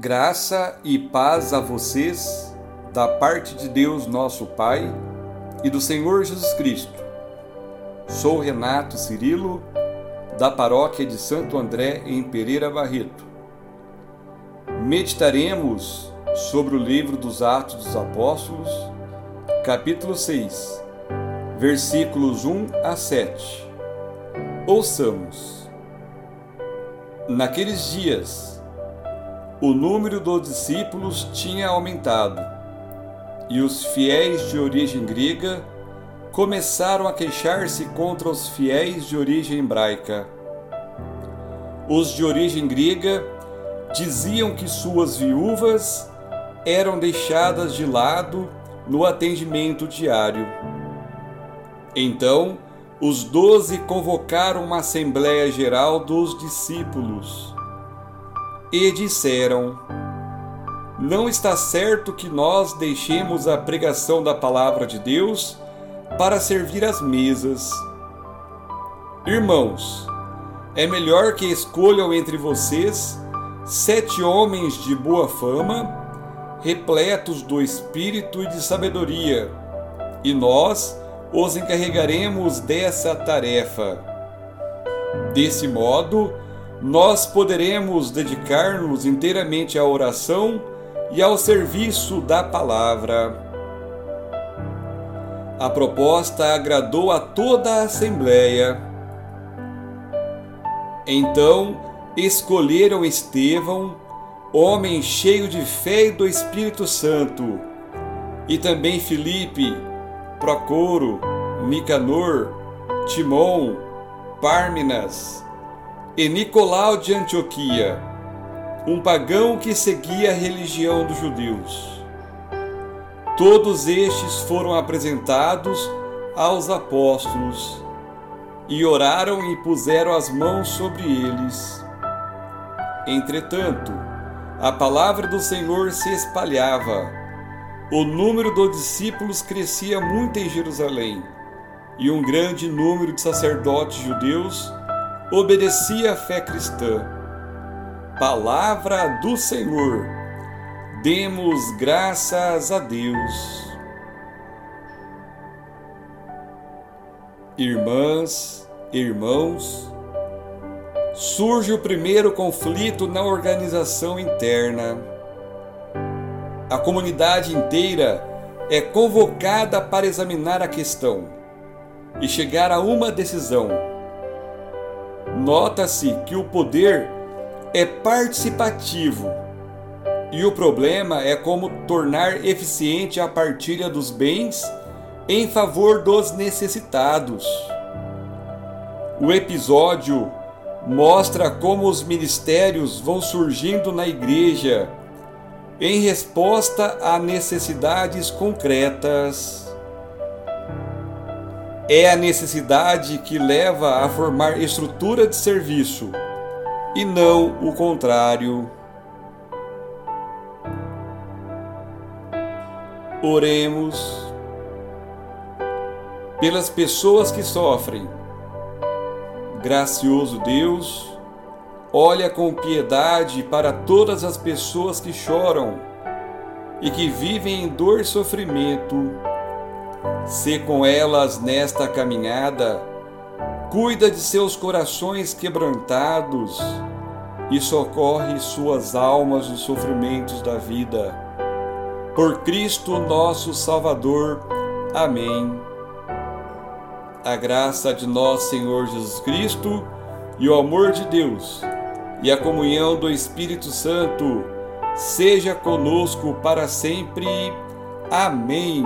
Graça e paz a vocês, da parte de Deus nosso Pai e do Senhor Jesus Cristo. Sou Renato Cirilo, da paróquia de Santo André, em Pereira Barreto. Meditaremos sobre o livro dos Atos dos Apóstolos, capítulo 6, versículos 1 a 7. Ouçamos. Naqueles dias, o número dos discípulos tinha aumentado e os fiéis de origem grega começaram a queixar-se contra os fiéis de origem hebraica. Os de origem grega diziam que suas viúvas eram deixadas de lado no atendimento diário. Então, os doze convocaram uma Assembleia Geral dos discípulos e disseram: Não está certo que nós deixemos a pregação da palavra de Deus para servir as mesas. Irmãos, é melhor que escolham entre vocês sete homens de boa fama, repletos do espírito e de sabedoria, e nós os encarregaremos dessa tarefa. Desse modo, nós poderemos dedicar-nos inteiramente à oração e ao serviço da palavra. A proposta agradou a toda a Assembleia. Então escolheram Estevão, homem cheio de fé e do Espírito Santo, e também Filipe, Procoro, Nicanor, Timon, Párminas, e Nicolau de Antioquia, um pagão que seguia a religião dos judeus. Todos estes foram apresentados aos apóstolos e oraram e puseram as mãos sobre eles. Entretanto, a palavra do Senhor se espalhava, o número dos discípulos crescia muito em Jerusalém, e um grande número de sacerdotes judeus obedecia à fé cristã. Palavra do Senhor. Demos graças a Deus. Irmãs, irmãos, surge o primeiro conflito na organização interna. A comunidade inteira é convocada para examinar a questão e chegar a uma decisão nota-se que o poder é participativo e o problema é como tornar eficiente a partilha dos bens em favor dos necessitados. O episódio mostra como os ministérios vão surgindo na igreja em resposta a necessidades concretas. É a necessidade que leva a formar estrutura de serviço e não o contrário. Oremos pelas pessoas que sofrem. Gracioso Deus, olha com piedade para todas as pessoas que choram e que vivem em dor e sofrimento Se com elas nesta caminhada, cuida de seus corações quebrantados e socorre suas almas dos sofrimentos da vida. Por Cristo nosso Salvador. Amém. A graça de nosso Senhor Jesus Cristo e o amor de Deus e a comunhão do Espírito Santo seja conosco para sempre. Amém.